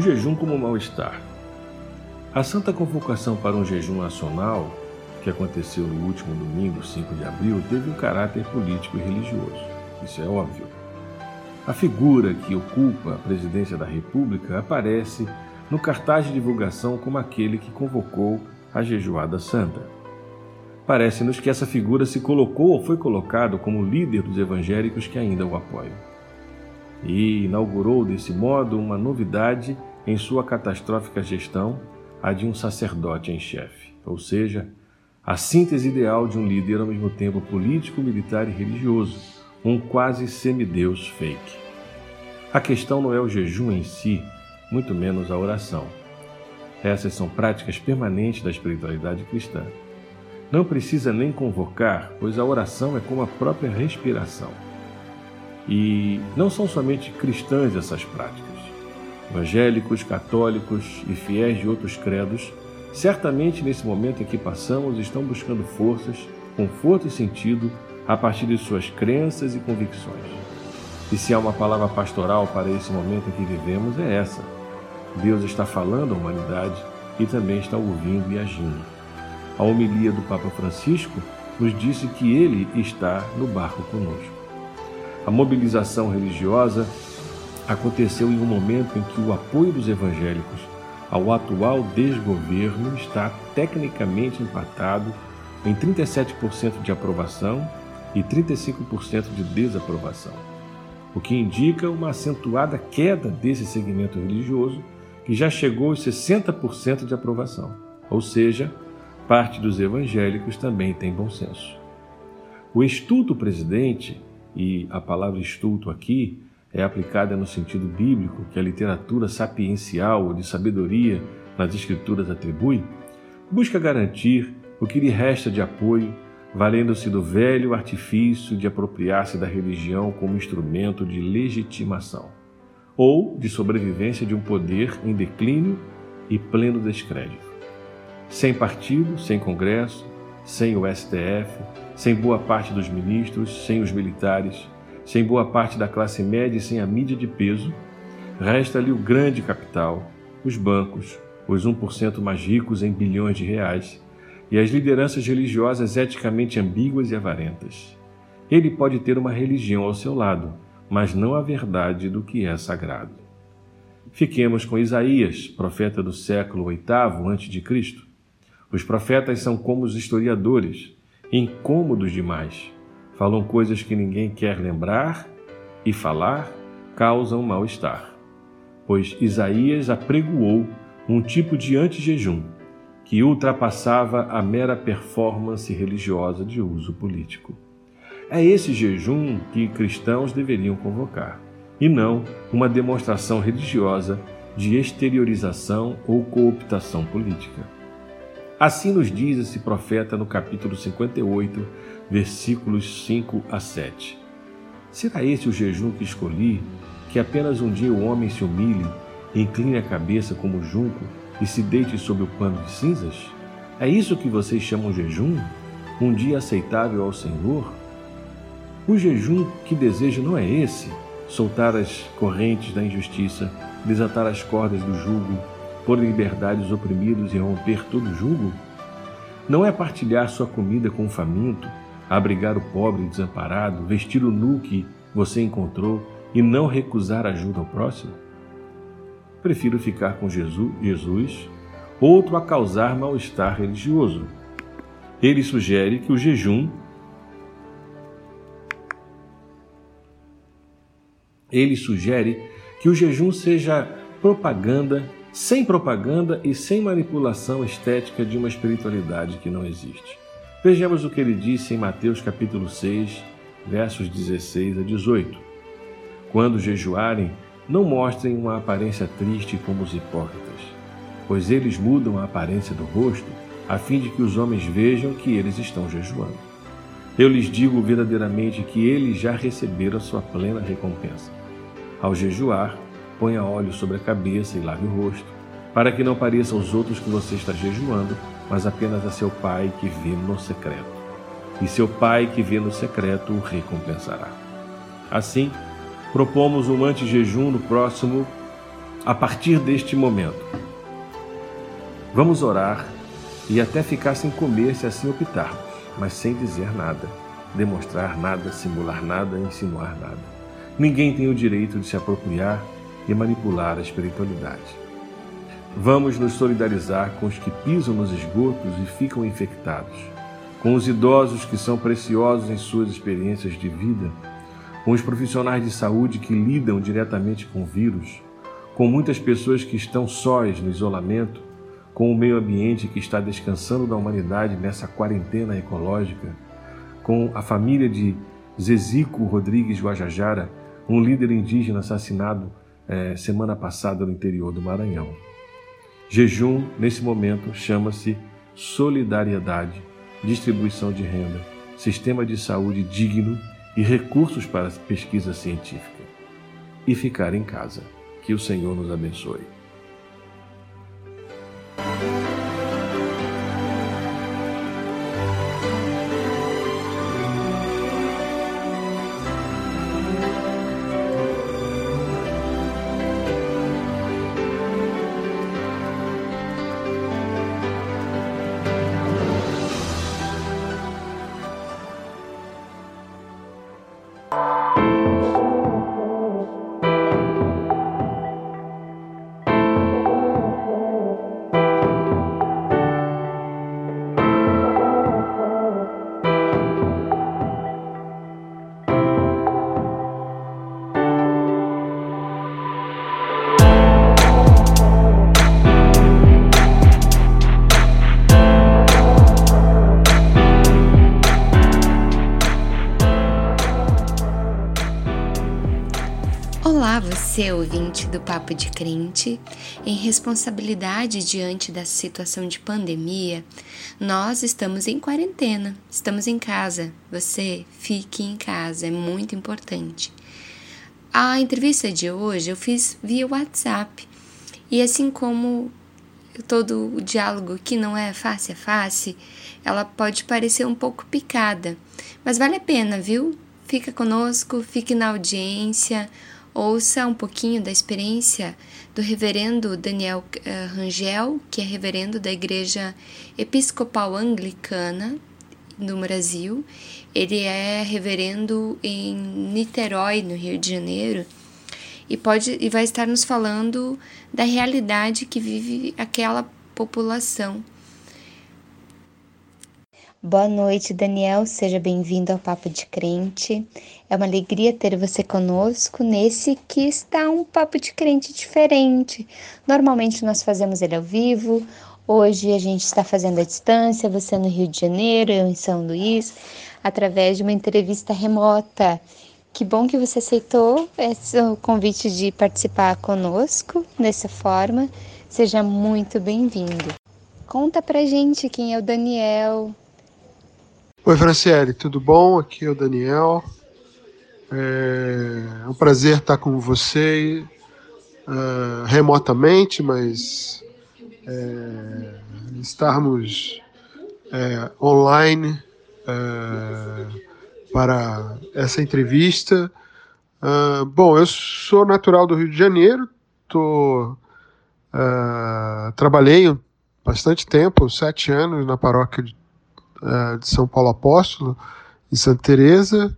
O jejum como mal-estar. A Santa Convocação para um Jejum Nacional, que aconteceu no último domingo, 5 de abril, teve um caráter político e religioso. Isso é óbvio. A figura que ocupa a presidência da República aparece no cartaz de divulgação como aquele que convocou a Jejuada Santa. Parece-nos que essa figura se colocou ou foi colocado como líder dos evangélicos que ainda o apoiam. E inaugurou desse modo uma novidade em sua catastrófica gestão a de um sacerdote em chefe, ou seja, a síntese ideal de um líder ao mesmo tempo político, militar e religioso, um quase semideus fake. A questão não é o jejum em si, muito menos a oração. Essas são práticas permanentes da espiritualidade cristã. Não precisa nem convocar, pois a oração é como a própria respiração. E não são somente cristãs essas práticas evangélicos, católicos e fiéis de outros credos, certamente nesse momento em que passamos estão buscando forças, conforto e sentido a partir de suas crenças e convicções. E se há uma palavra pastoral para esse momento em que vivemos, é essa. Deus está falando à humanidade e também está ouvindo e agindo. A homilia do Papa Francisco nos disse que ele está no barco conosco. A mobilização religiosa aconteceu em um momento em que o apoio dos evangélicos ao atual desgoverno está tecnicamente empatado em 37% de aprovação e 35% de desaprovação, o que indica uma acentuada queda desse segmento religioso que já chegou aos 60% de aprovação, ou seja, parte dos evangélicos também tem bom senso. O estulto presidente, e a palavra estulto aqui é aplicada no sentido bíblico que a literatura sapiencial ou de sabedoria nas Escrituras atribui, busca garantir o que lhe resta de apoio, valendo-se do velho artifício de apropriar-se da religião como instrumento de legitimação ou de sobrevivência de um poder em declínio e pleno descrédito. Sem partido, sem Congresso, sem o STF, sem boa parte dos ministros, sem os militares, sem boa parte da classe média e sem a mídia de peso, resta-lhe o grande capital, os bancos, os 1% mais ricos em bilhões de reais, e as lideranças religiosas eticamente ambíguas e avarentas. Ele pode ter uma religião ao seu lado, mas não a verdade do que é sagrado. Fiquemos com Isaías, profeta do século VIII a.C. Os profetas são como os historiadores, incômodos demais falam coisas que ninguém quer lembrar e falar causam mal-estar. Pois Isaías apregoou um tipo de antejejum que ultrapassava a mera performance religiosa de uso político. É esse jejum que cristãos deveriam convocar, e não uma demonstração religiosa de exteriorização ou cooptação política. Assim nos diz esse profeta no capítulo 58, versículos 5 a 7. Será esse o jejum que escolhi, que apenas um dia o homem se humilhe, incline a cabeça como junco e se deite sobre o pano de cinzas? É isso que vocês chamam jejum? Um dia aceitável ao Senhor? O jejum que desejo não é esse: soltar as correntes da injustiça, desatar as cordas do jugo, pôr em liberdade os oprimidos e romper todo jugo? Não é partilhar sua comida com o faminto, abrigar o pobre desamparado, vestir o nu que você encontrou e não recusar ajuda ao próximo? Prefiro ficar com Jesus, Jesus outro a causar mal-estar religioso. Ele sugere que o jejum ele sugere que o jejum seja propaganda, sem propaganda e sem manipulação estética de uma espiritualidade que não existe. Vejamos o que ele disse em Mateus capítulo 6, versos 16 a 18. Quando jejuarem, não mostrem uma aparência triste como os hipócritas, pois eles mudam a aparência do rosto, a fim de que os homens vejam que eles estão jejuando. Eu lhes digo verdadeiramente que eles já receberam a sua plena recompensa. Ao jejuar, ponha óleo sobre a cabeça e lave o rosto, para que não pareça aos outros que você está jejuando, mas apenas a seu Pai que vê no secreto. E seu Pai que vê no secreto o recompensará. Assim, propomos um antejejum no próximo a partir deste momento. Vamos orar e até ficar sem comer se assim optarmos, mas sem dizer nada, demonstrar nada, simular nada, insinuar nada. Ninguém tem o direito de se apropriar e manipular a espiritualidade. Vamos nos solidarizar com os que pisam nos esgotos e ficam infectados, com os idosos que são preciosos em suas experiências de vida, com os profissionais de saúde que lidam diretamente com o vírus, com muitas pessoas que estão sós no isolamento, com o meio ambiente que está descansando da humanidade nessa quarentena ecológica, com a família de Zezico Rodrigues Guajajara, um líder indígena assassinado eh, semana passada no interior do Maranhão. Jejum, nesse momento, chama-se solidariedade, distribuição de renda, sistema de saúde digno e recursos para pesquisa científica. E ficar em casa. Que o Senhor nos abençoe. Você, ouvinte do Papo de Crente, em responsabilidade diante da situação de pandemia, nós estamos em quarentena, estamos em casa. Você fique em casa, é muito importante. A entrevista de hoje eu fiz via WhatsApp e assim como todo o diálogo que não é face a face, ela pode parecer um pouco picada, mas vale a pena, viu? Fica conosco, fique na audiência Ouça um pouquinho da experiência do reverendo Daniel eh, Rangel, que é reverendo da Igreja Episcopal Anglicana no Brasil. Ele é reverendo em Niterói, no Rio de Janeiro, e pode e vai estar nos falando da realidade que vive aquela população. Boa noite, Daniel. Seja bem-vindo ao Papo de Crente. É uma alegria ter você conosco nesse que está um Papo de Crente diferente. Normalmente nós fazemos ele ao vivo, hoje a gente está fazendo à distância, você no Rio de Janeiro, eu em São Luís, através de uma entrevista remota. Que bom que você aceitou esse convite de participar conosco dessa forma. Seja muito bem-vindo. Conta pra gente quem é o Daniel, Oi, Franciele, tudo bom? Aqui é o Daniel. É um prazer estar com você uh, remotamente, mas é, estarmos é, online é, para essa entrevista. Uh, bom, eu sou natural do Rio de Janeiro, tô, uh, trabalhei bastante tempo, sete anos na paróquia de uh, de São Paulo Apóstolo, em Santa Teresa,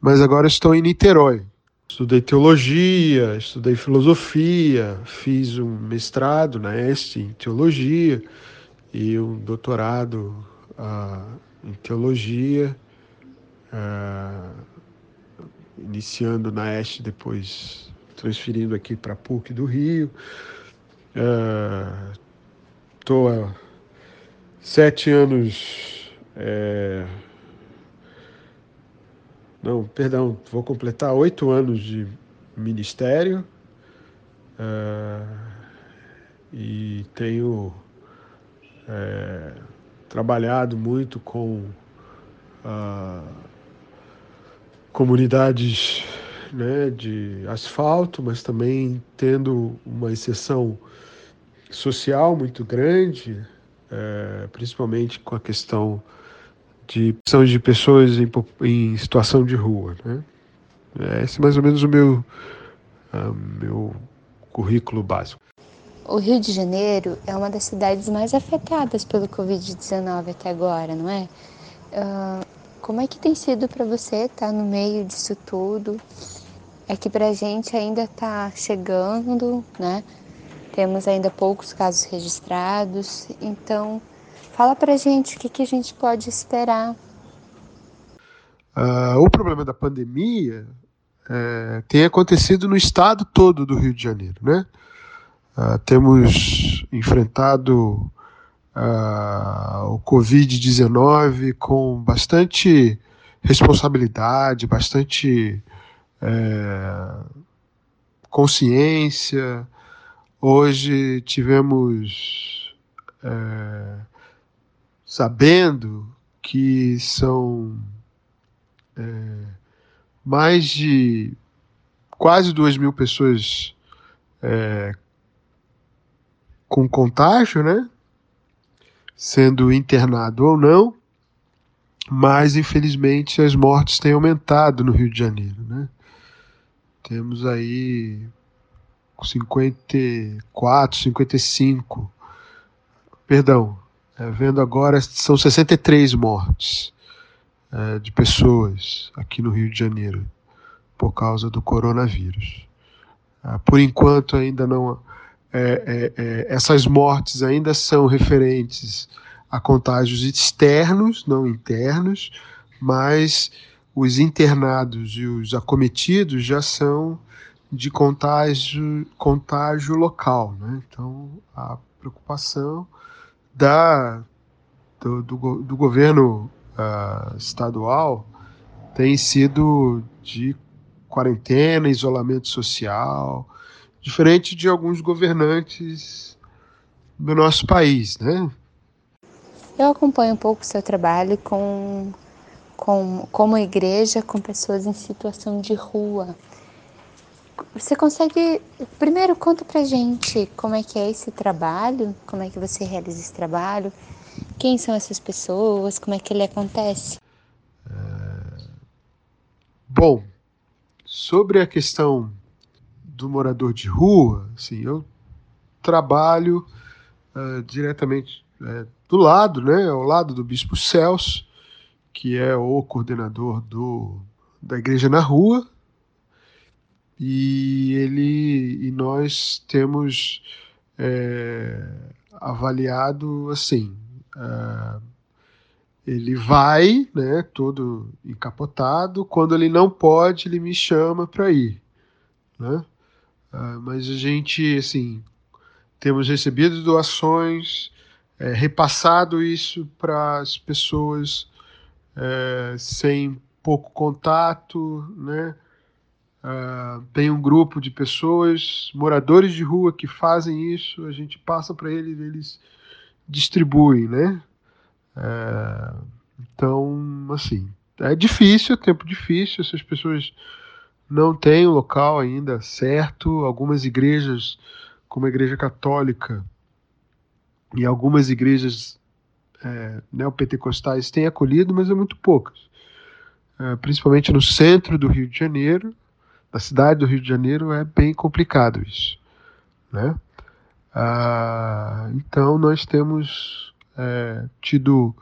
mas agora estou em Niterói. Estudei teologia, estudei filosofia, fiz um mestrado na Este em teologia e um doutorado uh, em teologia, uh, iniciando na Este, depois transferindo aqui para a PUC do Rio. Estou uh, há sete anos é... Não, perdão, vou completar oito anos de ministério é... e tenho é... trabalhado muito com comunidades né, de asfalto, mas também tendo uma exceção social muito grande, é, principalmente com a questão de de pessoas em, em situação de rua. Né? É, esse é mais ou menos o meu, meu currículo básico. O Rio de Janeiro é uma das cidades mais afetadas pelo Covid-19 até agora, não é? Uh, como é que tem sido para você estar tá no meio disso tudo? É que para a gente ainda está chegando, né? Temos ainda poucos casos registrados, então fala para gente o que, que a gente pode esperar. Uh, o problema da pandemia é, tem acontecido no estado todo do Rio de Janeiro, né? Uh, temos enfrentado uh, o Covid-19 com bastante responsabilidade, bastante é, consciência. Hoje tivemos é, sabendo que são é, mais de quase duas mil pessoas é, com contágio, né? Sendo internado ou não, mas infelizmente as mortes têm aumentado no Rio de Janeiro, né? Temos aí 54, 55, perdão, é, vendo agora são 63 mortes é, de pessoas aqui no Rio de Janeiro por causa do coronavírus. Ah, por enquanto ainda não é, é, é, essas mortes ainda são referentes a contágios externos, não internos, mas os internados e os acometidos já são de contágio, contágio local. Né? Então, a preocupação da, do, do, do governo uh, estadual tem sido de quarentena, isolamento social, diferente de alguns governantes do nosso país, né? Eu acompanho um pouco o seu trabalho com, com como igreja com pessoas em situação de rua. Você consegue, primeiro conta pra gente como é que é esse trabalho, como é que você realiza esse trabalho, quem são essas pessoas, como é que ele acontece? É... Bom, sobre a questão do morador de rua, assim, eu trabalho uh, diretamente uh, do lado, né, ao lado do Bispo Celso, que é o coordenador do, da Igreja na Rua, e ele e nós temos é, avaliado assim, uh, ele vai, né, todo encapotado. Quando ele não pode, ele me chama para ir, né? Uh, mas a gente, assim, temos recebido doações, é, repassado isso para as pessoas é, sem pouco contato, né? Uh, tem um grupo de pessoas, moradores de rua, que fazem isso. A gente passa para eles, eles distribuem, né? Uh, então, assim, é difícil, é tempo difícil. Essas pessoas não têm o local ainda certo. Algumas igrejas, como a Igreja Católica e algumas igrejas é, neopentecostais têm acolhido, mas é muito poucas. É, principalmente no centro do Rio de Janeiro, na cidade do Rio de Janeiro, é bem complicado isso. Né? Ah, então, nós temos é, tido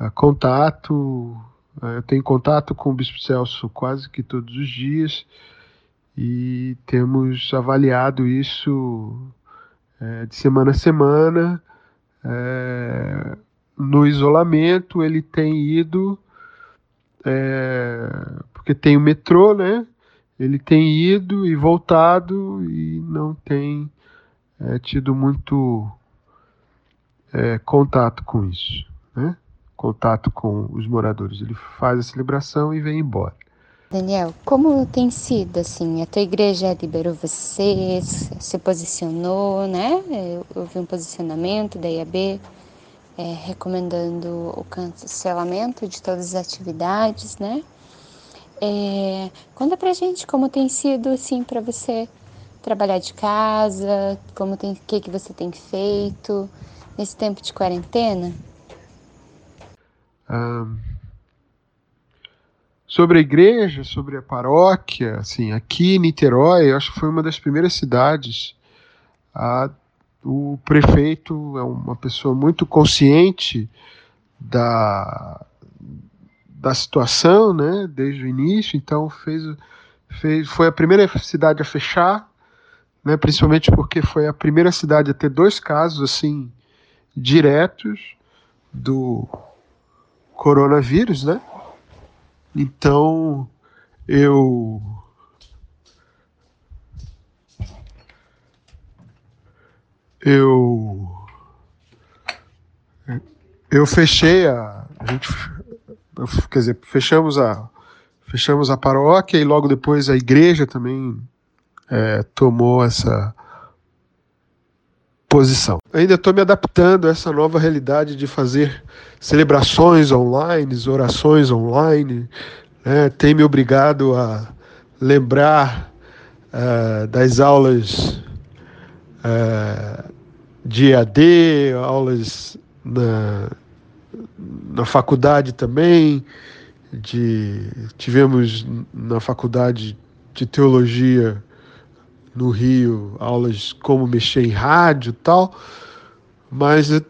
é, contato é, eu tenho contato com o Bispo Celso quase que todos os dias e temos avaliado isso é, de semana a semana. É, no isolamento, ele tem ido, é, porque tem o metrô, né? Ele tem ido e voltado e não tem é, tido muito é, contato com isso, né? contato com os moradores. Ele faz a celebração e vem embora. Daniel, como tem sido assim? A tua igreja liberou você, se posicionou, né? Houve um posicionamento da IAB é, recomendando o cancelamento de todas as atividades, né? É, conta pra gente como tem sido assim para você trabalhar de casa, como tem, o que que você tem feito nesse tempo de quarentena? Sobre a igreja, sobre a paróquia, assim, aqui em Niterói, eu acho que foi uma das primeiras cidades a, o prefeito é uma pessoa muito consciente da, da situação, né, desde o início, então fez, fez, foi a primeira cidade a fechar, né, principalmente porque foi a primeira cidade a ter dois casos assim diretos do coronavírus, né? Então eu eu eu fechei a, a gente quer dizer fechamos a fechamos a paróquia e logo depois a igreja também é, tomou essa posição. Ainda estou me adaptando a essa nova realidade de fazer celebrações online, orações online, né? tem me obrigado a lembrar uh, das aulas uh, de EAD, aulas na, na faculdade também, de, tivemos na faculdade de teologia no Rio aulas como mexer em rádio tal, mas eu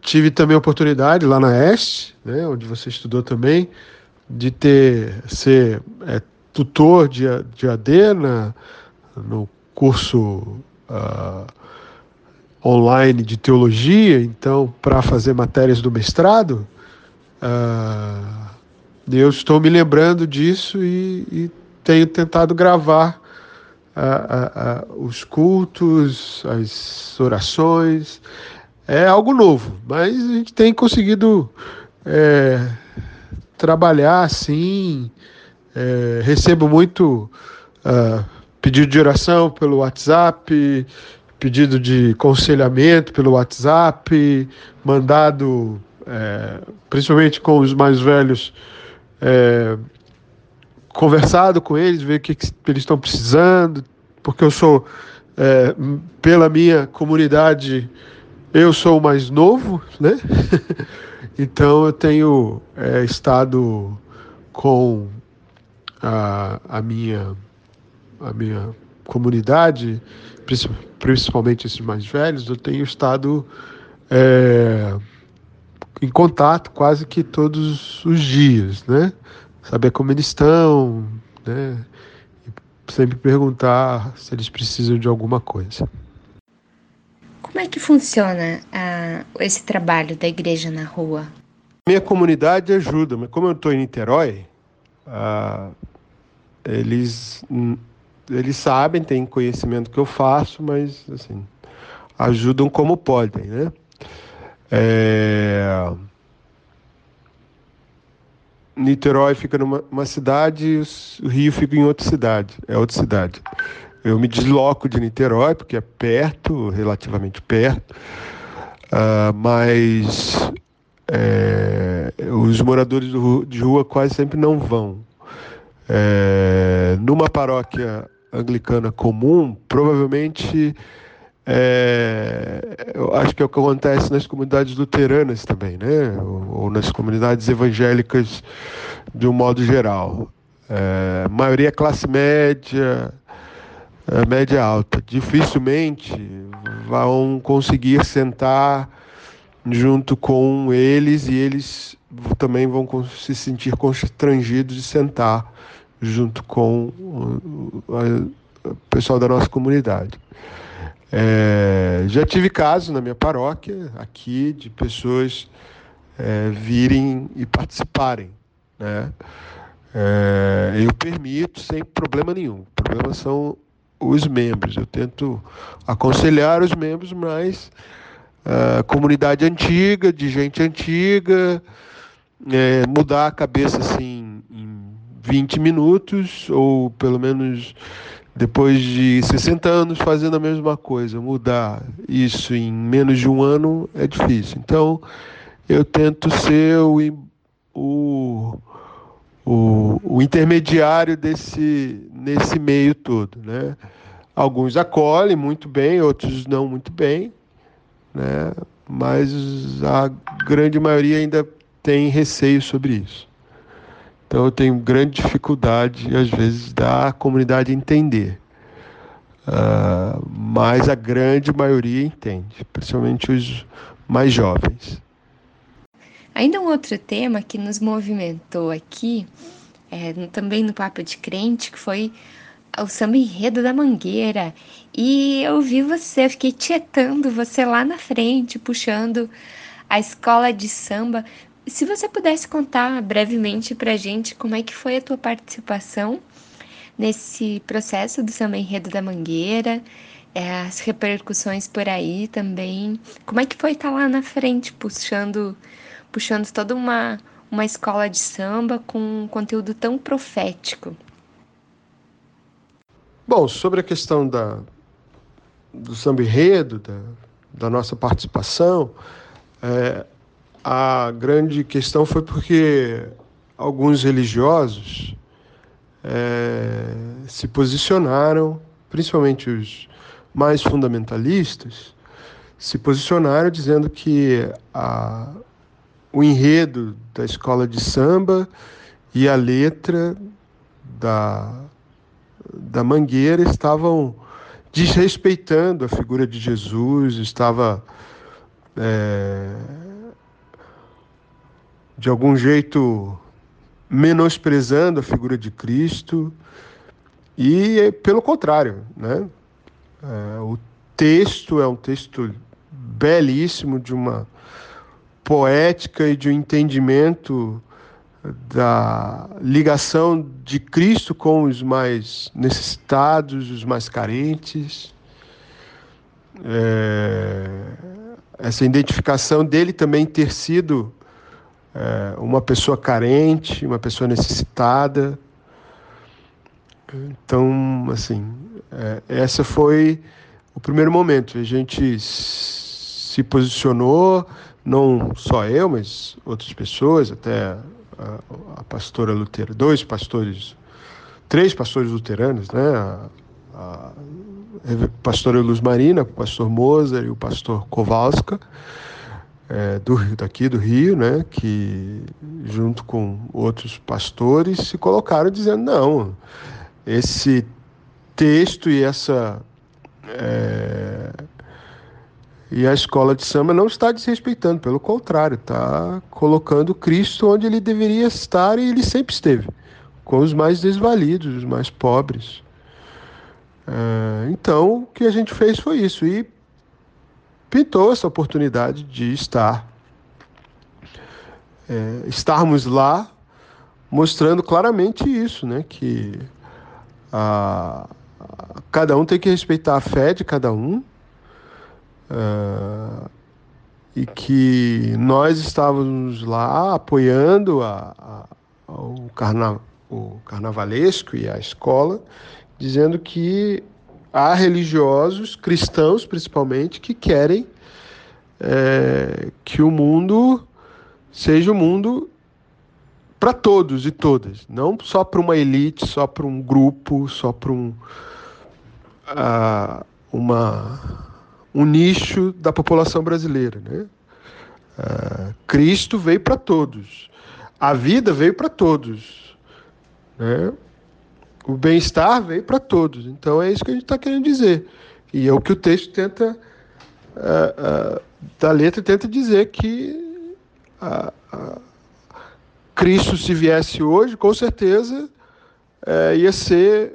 tive também a oportunidade lá na Este, né, onde você estudou também, de ter ser é, tutor de, de AD na, no curso uh, online de teologia, então, para fazer matérias do mestrado, uh, eu estou me lembrando disso e, e tenho tentado gravar uh, os cultos, as orações. É algo novo, mas a gente tem conseguido é, trabalhar assim. É, recebo muito uh, pedido de oração pelo WhatsApp, pedido de conselhamento pelo WhatsApp, mandado, é, principalmente com os mais velhos, é, conversado com eles, ver o que, que eles estão precisando, porque eu sou, é, pela minha comunidade, eu sou o mais novo, né? então eu tenho é, estado com a, a, minha, a minha comunidade, principalmente esses mais velhos, eu tenho estado é, em contato quase que todos os dias, né? Saber como eles estão, né? E sempre perguntar se eles precisam de alguma coisa. Como é que funciona uh, esse trabalho da igreja na rua? Minha comunidade ajuda, mas como eu estou em Niterói, uh, eles eles sabem, têm conhecimento que eu faço, mas assim ajudam como podem, né? É... Niterói fica numa cidade o Rio fica em outra cidade, é outra cidade. Eu me desloco de Niterói, porque é perto, relativamente perto, uh, mas é, os moradores de rua quase sempre não vão. É, numa paróquia anglicana comum, provavelmente é, eu acho que é o que acontece nas comunidades luteranas também, né? Ou, ou nas comunidades evangélicas de um modo geral. É, maioria é classe média, é, média alta. Dificilmente vão conseguir sentar junto com eles e eles também vão se sentir constrangidos de sentar junto com o pessoal da nossa comunidade. É, já tive casos na minha paróquia aqui de pessoas é, virem e participarem. Né? É, eu permito sem problema nenhum. O problema são os membros. Eu tento aconselhar os membros, mas a comunidade antiga, de gente antiga, é, mudar a cabeça assim 20 minutos, ou pelo menos depois de 60 anos fazendo a mesma coisa, mudar isso em menos de um ano é difícil. Então, eu tento ser o, o, o, o intermediário desse, nesse meio todo. Né? Alguns acolhem muito bem, outros não muito bem, né? mas a grande maioria ainda tem receio sobre isso. Então eu tenho grande dificuldade, às vezes, da comunidade entender. uh, mas a grande maioria entende, principalmente os mais jovens. Ainda um outro tema que nos movimentou aqui, é, também no Papo de Crente, que foi o samba enredo da Mangueira. E eu vi você, fiquei tietando você lá na frente, puxando a escola de samba. Se você pudesse contar brevemente pra gente como é que foi a tua participação nesse processo do samba enredo da Mangueira, é, as repercussões por aí também. Como é que foi estar lá na frente, puxando, puxando toda uma, uma escola de samba com um conteúdo tão profético? Bom, sobre a questão da, do samba enredo, da, da nossa participação, é, a grande questão foi porque alguns religiosos é, se posicionaram, principalmente os mais fundamentalistas, se posicionaram dizendo que a, o enredo da escola de samba e a letra da da Mangueira estavam desrespeitando a figura de Jesus, estava é, de algum jeito menosprezando a figura de Cristo e pelo contrário, né? É, o texto é um texto belíssimo de uma poética e de um entendimento da ligação de Cristo com os mais necessitados, os mais carentes. É, essa identificação dele também ter sido é, uma pessoa carente, uma pessoa necessitada. Então, assim, é, essa foi o primeiro momento. A gente se posicionou, não só eu, mas outras pessoas, até a, a pastora Lutera, dois pastores, três pastores luteranos, né? A, a, pastora Luz Marina, o pastor Moser e o pastor Kowalska, é, do, daqui do Rio, né? Que junto com outros pastores se colocaram dizendo não, esse texto e essa é, e a escola de samba não está desrespeitando, pelo contrário, está colocando Cristo onde ele deveria estar e ele sempre esteve, com os mais desvalidos, os mais pobres. É, então, o que a gente fez foi isso e pintou essa oportunidade de estar, é, estarmos lá, mostrando claramente isso, né, que a, a, cada um tem que respeitar a fé de cada um Uh, e que nós estávamos lá apoiando a, o, carna, o carnavalesco e a escola, dizendo que há religiosos, cristãos principalmente, que querem é, que o mundo seja o um mundo para todos e todas, não só para uma elite, só para um grupo, só para um, uh, uma um nicho da população brasileira. Né? Uh, Cristo veio para todos, a vida veio para todos, né? O bem-estar veio para todos. Então é isso que a gente está querendo dizer. E é o que o texto tenta, uh, uh, da letra, tenta dizer que Cristo, se viesse hoje, com certeza eh, ia ser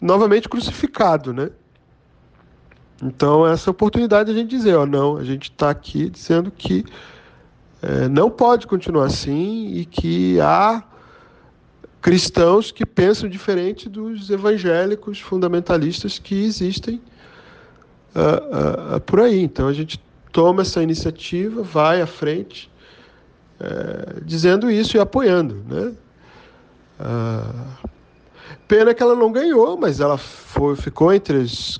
novamente crucificado, né? Então, essa oportunidade de a gente dizer, ó, não, a gente está aqui dizendo que é, não pode continuar assim e que há cristãos que pensam diferente dos evangélicos fundamentalistas que existem uh, uh, por aí. Então, a gente toma essa iniciativa, vai à frente, é, dizendo isso e apoiando, né? Uh, pena que ela não ganhou, mas ela foi, ficou entre as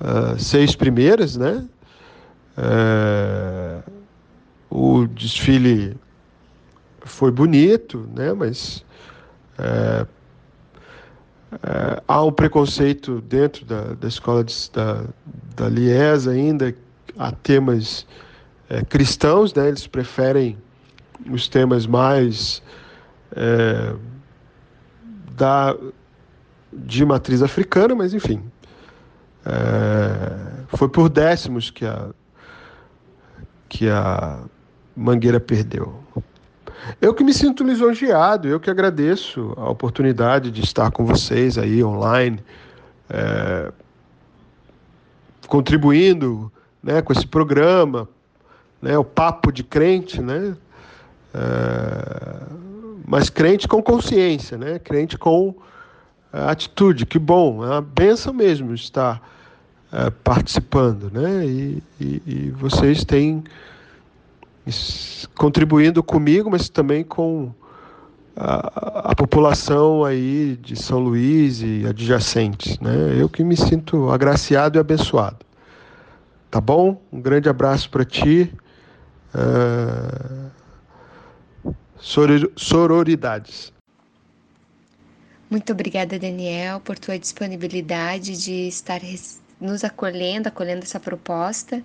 uh, seis primeiras, né? Uh, o desfile foi bonito, né? Mas uh, há um preconceito dentro da, da escola de, da, da Lies ainda a temas é, cristãos, né? Eles preferem os temas mais é, da de matriz africana, mas enfim, É, foi por décimos que a, que a Mangueira perdeu. Eu que me sinto lisonjeado, eu que agradeço a oportunidade de estar com vocês aí online, é, contribuindo né, com esse programa, né, o papo de crente, né, é, mas crente com consciência, né, crente com é, atitude. Que bom, é uma benção mesmo estar é, participando, né, e, e, e vocês têm contribuindo comigo, mas também com a, a, população aí de São Luís e adjacentes, né? Eu que me sinto agraciado e abençoado. Tá bom? Um grande abraço para ti. Uh, sororidades. Muito obrigada, Daniel, por tua disponibilidade de estar nos acolhendo, acolhendo essa proposta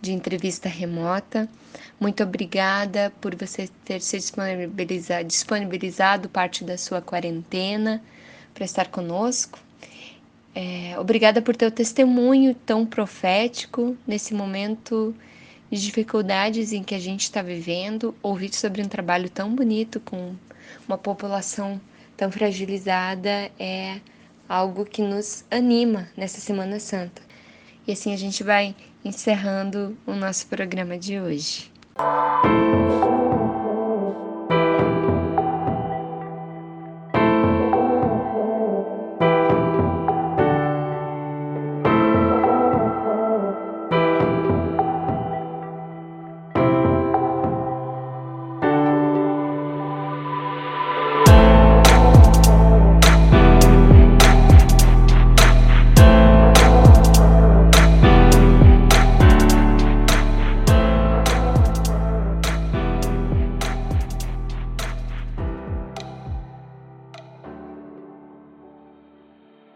de entrevista remota. Muito obrigada por você ter se disponibilizado, disponibilizado parte da sua quarentena para estar conosco. É, obrigada por teu testemunho tão profético nesse momento de dificuldades em que a gente está vivendo. Ouvir sobre um trabalho tão bonito com uma população tão fragilizada é algo que nos anima nessa Semana Santa. E assim a gente vai encerrando o nosso programa de hoje.